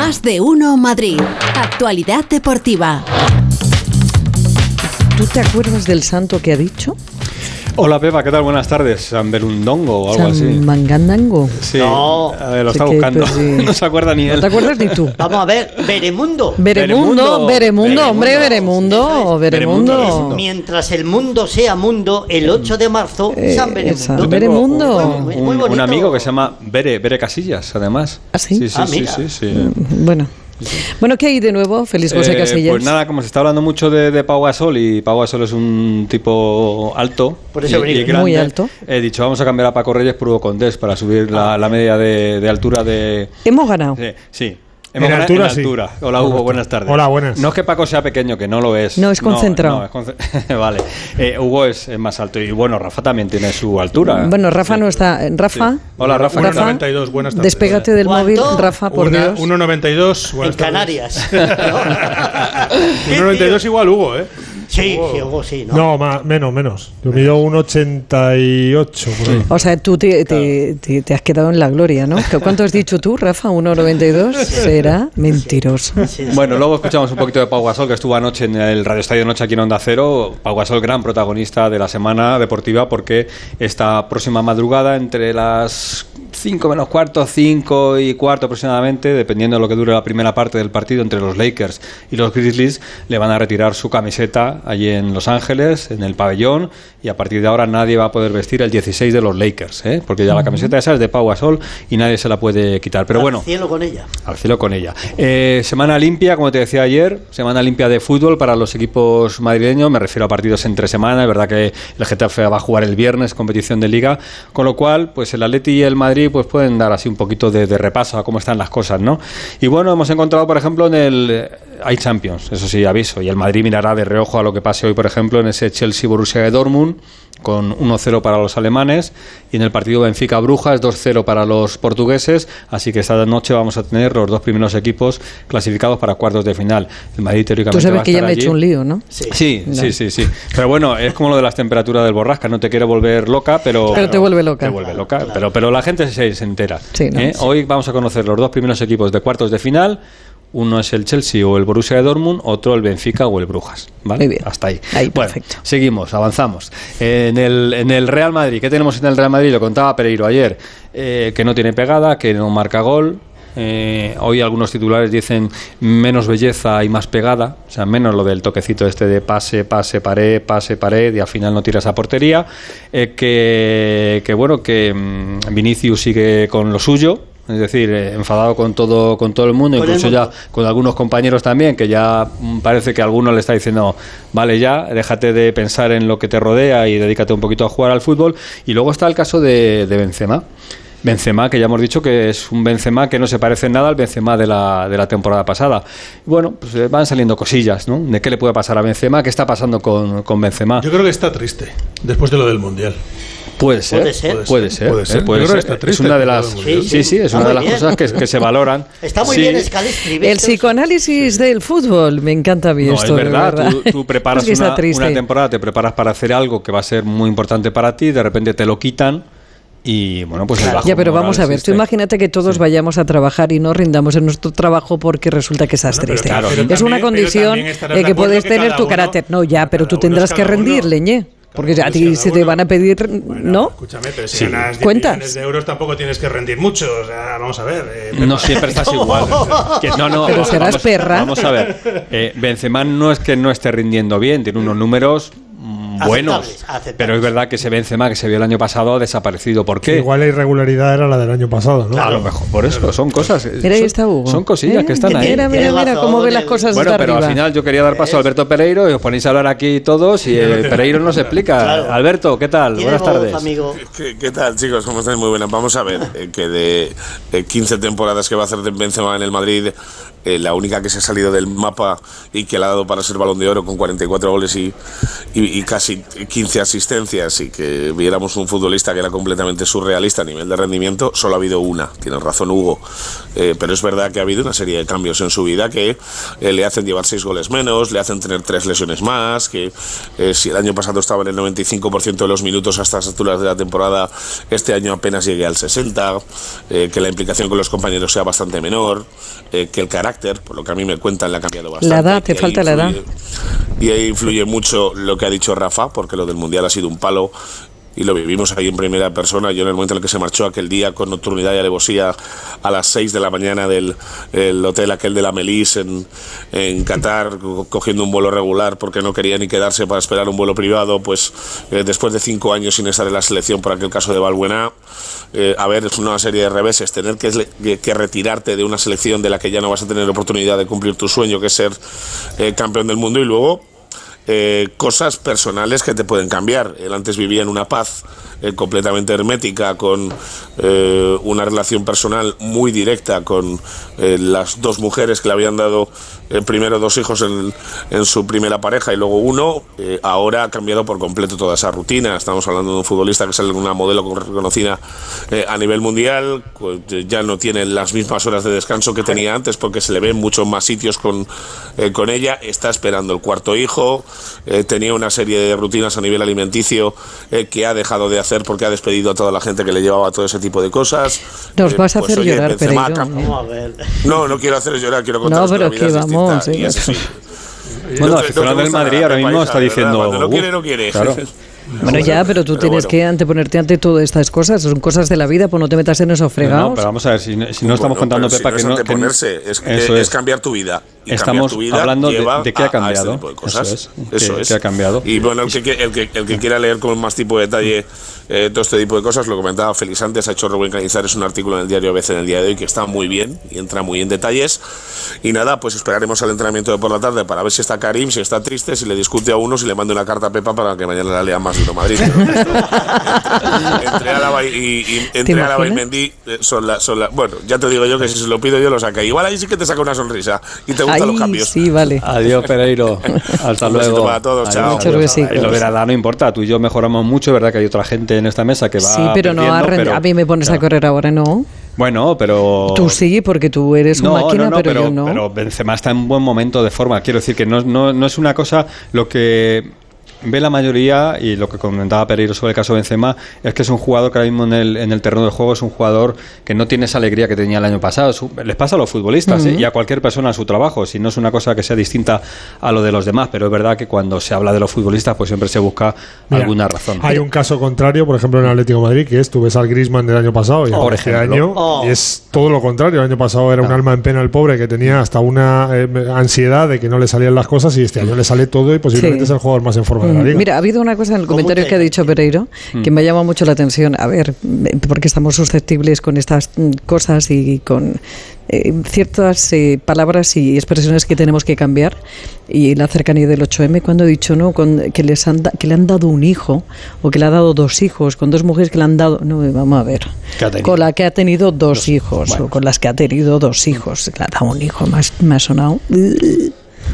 Más de uno Madrid. Actualidad deportiva. ¿Tú te acuerdas del santo que ha dicho? Hola Pepa, ¿qué tal? Buenas tardes. San Berundongo o algo San así. Mangandango. Sí, No. a ver, lo está que, buscando. pues, sí. no se acuerda ni ¿No él. te acuerdas ni tú? Vamos a ver, Beremundo. Beremundo, Beremundo. Beremundo, hombre, Beremundo, Beremundo, Beremundo. Beremundo. Mientras el mundo sea mundo, el 8 de marzo, Eh, San Beremundo. Beremundo. Un, Muy- un- amigo que se llama Bere, Bere Casillas, además. ¿Ah, sí? Sí, sí, Ah, sí, sí, sí. Bueno. Bueno, ¿qué hay de nuevo? Feliz José Eh, Casillas. Pues nada, como se está hablando mucho de, de Pau Gasol y Pau Gasol es un tipo alto, Por eso y- venía. y grande, Muy alto. He dicho, vamos a cambiar a Paco Reyes por Hugo Condés para subir la, la media de, de altura de... Hemos ganado. Sí, sí. En Hemos ganado altura, en sí. altura. Hola Hugo, buenas tardes. Hola, buenas. No es que Paco sea pequeño, que no lo es. No, es concentrado. no, es conce- vale. Eh, Hugo es, es más alto y bueno, Rafa también tiene su altura. Bueno, Rafa Sí. no está. Rafa. Sí. Hola Rafa. Rafa, 1,92, buenas tardes. Despégate del ¿Cuánto? móvil, Rafa, por Una- Dios. 1,92. En buenas tardes. Canarias. 1,92 igual Hugo, ¿eh? Sí, sí, Hugo, sí, ¿no? No, más, menos, menos. Yo mido 1,88 por ahí. O sea, tú te, te- te- te has quedado en la gloria, ¿no? ¿Qué- ¿Cuánto has dicho tú, Rafa? ¿1,92? Será mentiroso. Sí, sí. Bueno, luego escuchamos un poquito de Pau Gasol, que estuvo anoche en el Radio Estadio Noche aquí en Onda Cero. Pau Gasol, gran protagonista de la semana deportiva, porque esta próxima madrugada, entre las 5 menos cuarto, 5 y cuarto aproximadamente, dependiendo de lo que dure la primera parte del partido entre los Lakers y los Grizzlies, le van a retirar su camiseta allí en Los Ángeles, en el pabellón, y a partir de ahora nadie va a poder vestir el 16 de los Lakers, ¿eh? porque ya la camiseta esa es de Pau Gasol y nadie se la puede quitar. Pero Al bueno. cielo con ella. Al cielo con ella. Eh, semana limpia, como te decía ayer, semana limpia de fútbol para los equipos madrileños. Me refiero a partidos entre semana. Es verdad que el Getafe va a jugar el viernes, competición de liga. Con lo cual, pues el Atleti y el Madrid pues pueden dar así un poquito de, de repaso a cómo están las cosas, ¿no? Y bueno, hemos encontrado, por ejemplo, en el. eh, Hay Champions, eso sí, aviso. Y el Madrid mirará de reojo a lo que pase hoy, por ejemplo, en ese Chelsea-Borussia de Dortmund con 1-0 para los alemanes y en el partido Benfica-Brujas 2-0 para los portugueses, así que esta noche vamos a tener los dos primeros equipos clasificados para cuartos de final. El Madrid teóricamente Tú va sabes a que ya estar me he hecho un lío, ¿no? Sí. Sí, sí, sí, sí. Pero bueno, es como lo de las temperaturas del borrasca, no te quiere volver loca, pero... Pero te vuelve loca. Te vuelve loca, pero, pero la gente se, se entera. Sí, ¿no? ¿eh? Sí. Hoy vamos a conocer los dos primeros equipos de cuartos de final. Uno es el Chelsea o el Borussia de Dortmund, otro el Benfica o el Brujas. ¿vale? Muy bien. Hasta ahí. Ahí, Bueno, perfecto. seguimos, avanzamos. En el, en el Real Madrid, ¿qué tenemos en el Real Madrid? Lo contaba Pereiro ayer, eh, que no tiene pegada, que no marca gol. Eh, hoy algunos titulares dicen menos belleza y más pegada, o sea, menos lo del toquecito este de pase, pase, pared, pase, pared y al final no tiras a portería. Eh, que, que bueno, que mm, Vinicius sigue con lo suyo, es decir, eh, enfadado con todo, con todo el mundo, Con el incluso ya mundo. con algunos compañeros también, que ya mm, parece que alguno le está diciendo, vale ya, déjate de pensar en lo que te rodea y dedícate un poquito a jugar al fútbol. Y luego está el caso de, de Benzema. Benzema, que ya hemos dicho que es un Benzema que no se parece en nada al Benzema de la, de la temporada pasada. Bueno, pues eh, van saliendo cosillas, ¿no? ¿De qué le puede pasar a Benzema? ¿Qué está pasando con, con Benzema? Yo creo que está triste después de lo del Mundial. Puede ser, Puede ser. puede ser, Puede ser. puede ser. que está Es una de las, Mundial. sí, sí, es una de muy las bien. cosas que, que se valoran. Está muy Sí. bien Scalistri. El psicoanálisis del fútbol, me encanta a mí No, esto. es de verdad, Tú, tú preparas Porque está una, una temporada, te preparas para hacer algo que va a ser muy importante para ti, de repente te lo quitan y bueno, pues el Claro. bajo Ya, pero vamos a ver, tú imagínate que todos vayamos a trabajar y no rindamos en nuestro trabajo porque resulta que estás Bueno, pero triste. claro, pero es también- una condición eh, de que puedes que tener tu uno- carácter. No, ya, pero tú tendrás es que cada uno. rendir, leñe. Porque Cada a ti se te van a pedir, Bueno, ¿no? Escúchame, pero si Sí. ganas 10 ¿Cuentas? millones de euros tampoco tienes que rendir mucho. O sea, vamos a ver. eh, No siempre estás igual. Que- no, no, Pero va- serás vamos, perra. Vamos a ver. Eh, Benzema no es que no esté rindiendo bien, tiene unos números buenos. Aceptables. Pero es verdad que ese Benzema que se vio el año pasado ha desaparecido. ¿Por que qué? igual la irregularidad era la del año pasado, ¿no? A lo mejor, por eso, son cosas. Mira, ahí son- está Hugo. Son cosillas ¿Eh? que están Que ahí. Mira, mira, mira cómo ve las cosas Bueno, pero arriba. al final yo quería dar paso a Alberto Pereiro y os ponéis a hablar aquí todos y eh, Pereiro nos explica. Claro. Alberto, ¿qué tal? Buenas tardes. amigo. ¿Qué, qué tal, chicos? ¿Cómo estáis? Muy buenas. Vamos a ver, eh, que de, de 15 temporadas que va a hacer Benzema en el Madrid, eh, la única que se ha salido del mapa y que le ha dado para ser balón de oro con 44 goles y, y, y casi 15 asistencias y que viéramos un futbolista que era completamente surrealista a nivel de rendimiento, solo ha habido una, tiene razón Hugo, Eh, pero es verdad que ha habido una serie de cambios en su vida que eh, le hacen llevar 6 goles menos, le hacen tener 3 lesiones más, que eh, si el año pasado estaba en el 95% de los minutos a estas alturas de la temporada, este año apenas llegue al 60%, eh, que la implicación con los compañeros sea bastante menor, eh, que el carácter, por lo que a mí me cuentan, le ha cambiado bastante. La edad, te falta la edad. influye- Y ahí influye mucho lo que ha dicho Rafa, porque lo del Mundial ha sido un palo y lo vivimos ahí en primera persona. Yo en el momento en el que se marchó aquel día con nocturnidad y alevosía a las 6 de la mañana del el hotel aquel de la Melis en, Qatar, co- cogiendo un vuelo regular porque no quería ni quedarse para esperar un vuelo privado, pues eh, después de cinco años sin estar en la selección por aquel caso de Balbuena, eh, a ver, es una serie de reveses, tener que, que- que retirarte de una selección de la que ya no vas a tener oportunidad de cumplir tu sueño, que es ser eh, campeón del mundo, y luego eh, cosas personales que te pueden cambiar. Él antes vivía en una paz eh, completamente hermética, con eh, una relación personal muy directa con las dos mujeres que le habían dado primero dos hijos en, su primera pareja y luego uno. Ahora ha cambiado por completo toda esa rutina. Estamos hablando de un futbolista que sale en una modelo reconocida a nivel mundial. pues, ya no tiene las mismas horas de descanso que tenía antes porque se le ve en muchos más sitios con, con ella. Está esperando el cuarto hijo. Eh, tenía una serie de rutinas a nivel alimenticio eh, que ha dejado de hacer porque ha despedido a toda la gente que le llevaba todo ese tipo de cosas. Nos Eh, vas a pues, hacer oye, llorar, Benzema a ver. No, no quiero hacer llorar, quiero contar No, pero que vamos, y sí. Bueno, No aficionado no del Madrid ahora mismo está diciendo. Cuando no "Uh". quiere, no quiere. Claro. Bueno, ya, pero tú Pero tienes bueno. que anteponerte ante todas estas cosas. Son cosas de la vida, pues no te metas en esos No, fregados. pero vamos a ver, si, no- si no estamos Bueno, contando, pero si Pepa, no que es no. que no- anteponerse, es, Eso es es. cambiar tu vida. Y Estamos tu vida hablando de- lleva de qué ha cambiado. este tipo de cosas. Eso es. Eso ¿Qué- es. qué ha cambiado? Y bueno, el que, el que, el que quiera leer con más tipo de detalle eh, todo este tipo de cosas, lo comentaba Félix antes, ha hecho Rubén Cañizares un artículo en el diario ABC en el día de hoy que está muy bien y entra muy en detalles. Y nada, pues esperaremos al entrenamiento de por la tarde para ver si está Karim, si está triste, si le discute a uno, si le mande una carta a Pepa para que mañana la lea más de uno Madrid. Pero entre Álava y, y- y- entre Álava y? Mendy eh, son la, son la- Bueno, ya te digo yo que si se lo pido yo lo saca. Igual ahí sí que te saca una sonrisa y te gustan Ay, los cambios. sí, vale. Adiós, Pereiro. Hasta Un besito luego. para todos, Adiós, chao. Muchos besitos. Y lo de la edad no importa. Tú y yo mejoramos mucho, ¿verdad? Que hay otra gente en esta mesa que va. Sí, pero no a, pero- a mí me pones a correr ahora, no. Bueno, pero. Tú sí, porque tú eres una No, máquina, no, no, pero, pero, yo no. pero Benzema está en buen momento de forma. Quiero decir que no, no, no es una cosa lo que ve la mayoría y lo que comentaba Pereiro sobre el caso de Benzema es que es un jugador que ahora mismo en el, en el terreno de juego es un jugador que no tiene esa alegría que tenía el año pasado. Su- les pasa a los futbolistas ¿eh? y a cualquier persona en su trabajo, si no es una cosa que sea distinta a lo de los demás, pero es verdad que cuando se habla de los futbolistas pues siempre se busca Mira, alguna razón. Hay un caso contrario, por ejemplo, en el Atlético de Madrid, que es tú ves al Griezmann del año pasado y Por este ejemplo. año Oh. y es todo lo contrario. El año pasado era un alma en pena el pobre que tenía hasta una eh, ansiedad de que no le salían las cosas y este año le sale todo y posiblemente Sí. es el jugador más en forma Mm. Mira, ha habido una cosa en el ¿Cómo comentario que ha dicho Pereiro Mm. que me ha llamado mucho la atención. A ver, porque estamos susceptibles con estas mm, cosas y con eh, ciertas eh, palabras y expresiones que tenemos que cambiar. Y la cercanía del 8M, cuando he dicho no, con, que, les han da- que le han dado un hijo o que le ha dado dos hijos, con dos mujeres que le han dado. No, vamos a ver. Que ha tenido. Con la que ha tenido dos, Dos. hijos Bueno. o con las que ha tenido dos hijos. Le ha dado un hijo, me me ha sonado.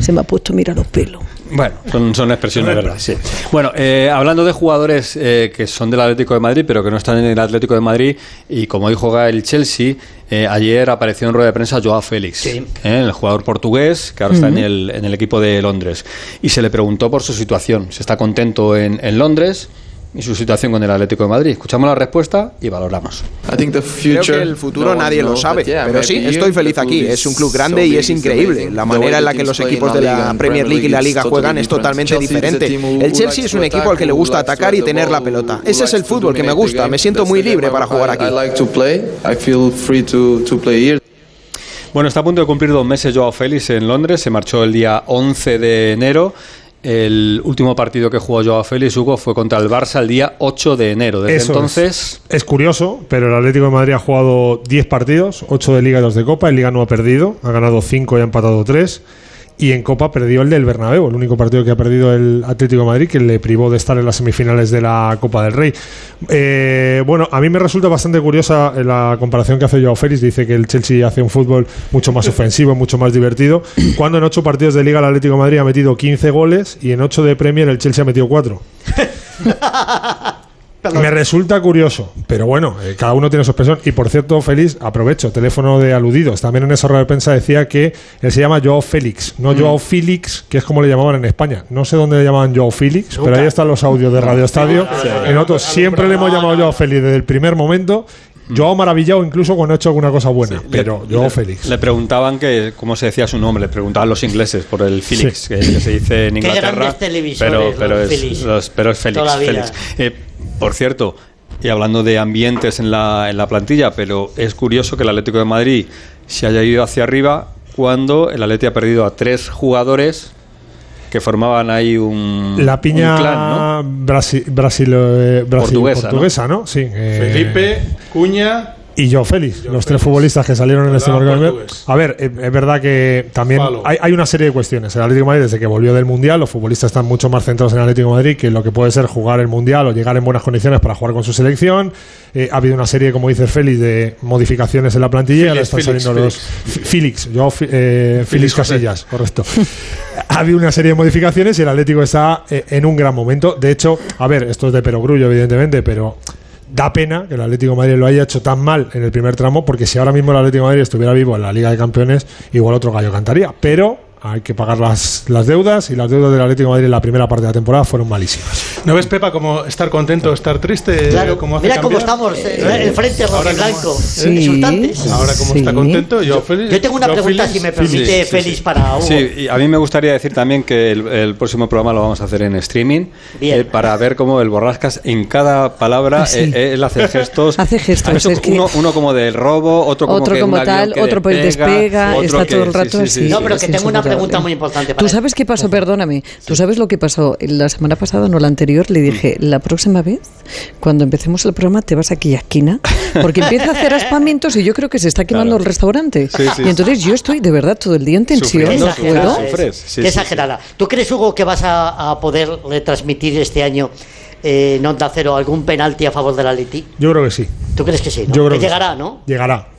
Se me ha puesto, mira los pelos. Bueno, son, son expresiones de verdad, sí. Bueno, eh, hablando de jugadores eh, que son del Atlético de Madrid, pero que no están en el Atlético de Madrid, y como hoy juega el Chelsea, eh, ayer apareció en rueda de prensa Joao Félix, Sí. eh, el jugador portugués, que ahora está en el, en el equipo de Londres. Y se le preguntó por su situación, si está contento en, en Londres y su situación con el Atlético de Madrid. Escuchamos la respuesta y valoramos. Creo que el futuro nadie lo sabe, pero sí, estoy feliz aquí. Es un club grande y es increíble. La manera en la que los equipos de la Premier League y la Liga juegan es totalmente diferente. El Chelsea es un equipo al que le gusta atacar y tener la pelota. Ese es el fútbol que me gusta. Me siento muy libre para jugar aquí. Bueno, está a punto de cumplir dos meses Joao Félix en Londres. Se marchó el día 11 de enero. El último partido que jugó Joao Félix, Hugo, fue contra el Barça el día 8 de enero. Desde Eso entonces, es. Es curioso, pero el Atlético de Madrid ha jugado 10 partidos, 8 de Liga y 2 de Copa. En Liga no ha perdido, ha ganado 5 y ha empatado 3. Y en Copa perdió el del Bernabéu, el único partido que ha perdido el Atlético Madrid, que le privó de estar en las semifinales de la Copa del Rey. Eh, bueno, a mí me resulta bastante curiosa la comparación que hace Joao Félix, dice que el Chelsea hace un fútbol mucho más ofensivo, mucho más divertido, cuando en ocho partidos de Liga el Atlético Madrid ha metido 15 goles y en ocho de Premier el Chelsea ha metido 4. Me resulta curioso, pero bueno, eh, cada uno tiene su expresión. Y por cierto, Félix, aprovecho, teléfono de aludidos. También en esa rueda de prensa decía que él se llama Joao Félix, no mm. Joao Félix, que es como le llamaban en España. No sé dónde le llamaban Joao Félix, pero ahí están los audios de Radio Estadio. En otros siempre le hemos llamado Joao Félix desde el primer momento. Joao maravillado incluso cuando ha hecho alguna cosa buena, pero yo Joao Félix. Le preguntaban que cómo se decía su nombre, le preguntaban los ingleses por el Félix, que, se dice en Inglaterra. pero, pero, es, pero es Félix. Félix. Eh, por cierto, y hablando de ambientes en la, en la plantilla, pero es curioso que el Atlético de Madrid se haya ido hacia arriba cuando el Atlético ha perdido a tres jugadores que formaban ahí un, la piña clan, ¿no? Brasil, Brasil, eh, portuguesa, ¿no? Sí, eh, Felipe, Cuña y yo Félix, los tres futbolistas que salieron en este mercado. A ver, es verdad que también hay, una serie de cuestiones. El Atlético de Madrid, desde que volvió del Mundial, los futbolistas están mucho más centrados en el Atlético de Madrid que lo que puede ser jugar el Mundial o llegar en buenas condiciones para jugar con su selección. Eh, ha habido una serie, como dice Félix, de modificaciones en la plantilla. ahora están saliendo los. Félix, yo, eh, Félix Casillas, correcto. ha habido una serie de modificaciones y el Atlético está eh, en un gran momento. De hecho, a ver, esto es de perogrullo, evidentemente, pero da pena que el Atlético Madrid lo haya hecho tan mal en el primer tramo, porque si ahora mismo el Atlético Madrid estuviera vivo en la Liga de Campeones, igual otro gallo cantaría. Pero hay que pagar las, las deudas y las deudas del Atlético de Madrid en la primera parte de la temporada fueron malísimas. ¿No ves, Pepa, como estar contento, estar triste? Claro, mira cómo estamos, eh, el frente rojo y blanco, sí, Ahora como está contento, yo feliz. Yo tengo una pregunta, si me permite, Félix, para Hugo. Sí, y a mí me gustaría decir también que el, próximo programa lo vamos a hacer en streaming, eh, para ver cómo el Borrascas en cada palabra, ah, eh, él hace gestos. hace gestos. uno, uno, como del robo, otro como, otro como tal, otro por el despega, está todo el rato así. No, pero que tengo una pregunta muy importante. ¿Tú sabes qué pasó? Perdóname. ¿Tú sabes lo que pasó? La semana pasada, no la anterior, le dije, la próxima vez, cuando empecemos el programa, te vas aquí a esquina, porque empieza a hacer aspamientos y yo creo que se está quemando el restaurante. y entonces yo estoy de verdad todo el día en tensión. Qué exagerada. ¿Tú crees, Hugo, que vas a, poder retransmitir este año eh, en Onda Cero algún penalti a favor de la Leti? Yo creo que sí. ¿Tú crees que sí? Yo creo que, llegará, ¿no? Llegará.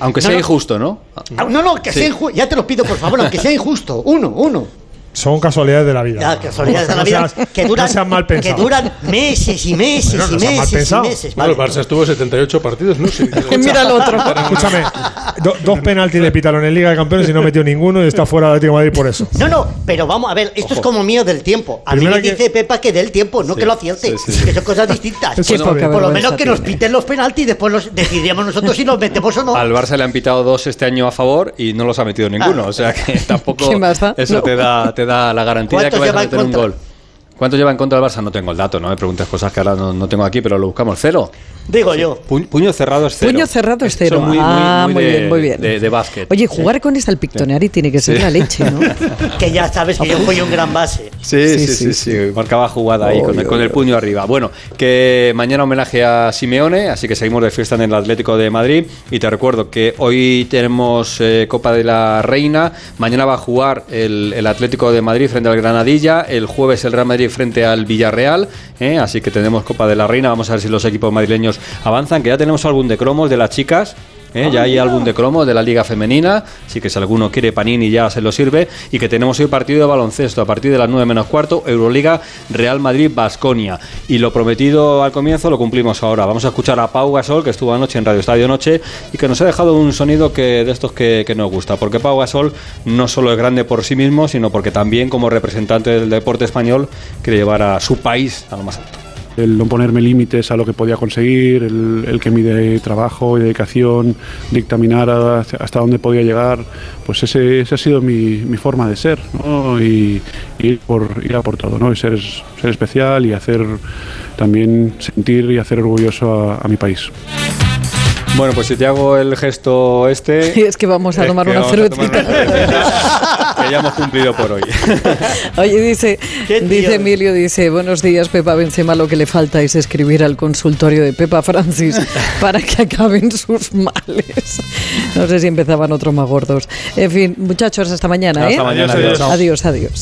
Aunque sea injusto, ¿no? Ah, no, no, que sea injusto. Ya te lo pido, por favor, aunque sea injusto. Uno, uno. Son casualidades de la vida. Ya, casualidades de la vida que duran, no mal que duran meses y meses y meses y meses. Bueno, el Barça estuvo 78 partidos, ¿no? Sí, Mira el otro. Escúchame, dos penaltis le pitaron en Liga de Campeones y no metió ninguno y está fuera del Atlético de Madrid por eso. No, no, pero vamos a ver, esto es como mío del tiempo. A mí me dice Pepa que del tiempo, no que lo acierte. que son cosas distintas. por lo menos que nos piten los penaltis y después los decidiríamos nosotros si los metemos o no. Al Barça le han pitado dos este año a favor y no los ha metido ninguno. O sea que tampoco eso te, da, te da la garantía que vaya a meter un gol. ¿Cuánto lleva en contra del Barça? No tengo el dato, no me preguntes cosas que ahora no, tengo aquí, pero lo buscamos. Cero. Digo yo. puño cerrado es cero. Puño cerrado es cero. Muy, ah, muy, bien, muy bien. De, básquet. Oye, jugar con esta al Pictonari tiene que ser la leche, ¿no? que ya sabes que yo fui un gran base. Sí, sí, sí, sí. Marcaba jugada ahí con, el, puño arriba. Bueno, que mañana homenaje a Simeone, así que seguimos de fiesta en el Atlético de Madrid. Y te recuerdo que hoy tenemos eh, Copa de la Reina. Mañana va a jugar el, el, Atlético de Madrid frente al Granadilla. El jueves el Real Madrid frente al Villarreal. Eh, así que tenemos Copa de la Reina. Vamos a ver si los equipos madrileños avanzan, que ya tenemos álbum de cromos de las chicas. ¿eh? ya hay álbum de cromos de la Liga Femenina, así que si alguno quiere Panini ya se lo sirve. Y que tenemos hoy partido de baloncesto a partir de las 9 menos cuarto, Euroliga Real Madrid Basconia. Y lo prometido al comienzo lo cumplimos ahora. Vamos a escuchar a Pau Gasol, que estuvo anoche en Radio Estadio Noche y que nos ha dejado un sonido que de estos que, que nos gusta. Porque Pau Gasol no solo es grande por sí mismo, sino porque también como representante del deporte español quiere llevar a su país a lo más alto el no ponerme límites a lo que podía conseguir, el, que mi trabajo y dedicación dictaminara hasta dónde podía llegar, pues ese, ese ha sido mi, mi, forma de ser, ¿no? y, ir, por, ir a por todo, ¿no? y ser, ser especial y hacer también sentir y hacer orgulloso a, a mi país. Bueno, pues si te hago el gesto este. es que vamos a tomar una cervecita. que ya hemos cumplido por hoy. Oye, dice, dice Emilio, dice, buenos días, Pepa Benzema, lo que le falta es escribir al consultorio de Pepa Francis para que acaben sus males. No sé si empezaban otros más gordos. En fin, muchachos, hasta mañana. Hasta ¿eh? mañana. adiós. adiós.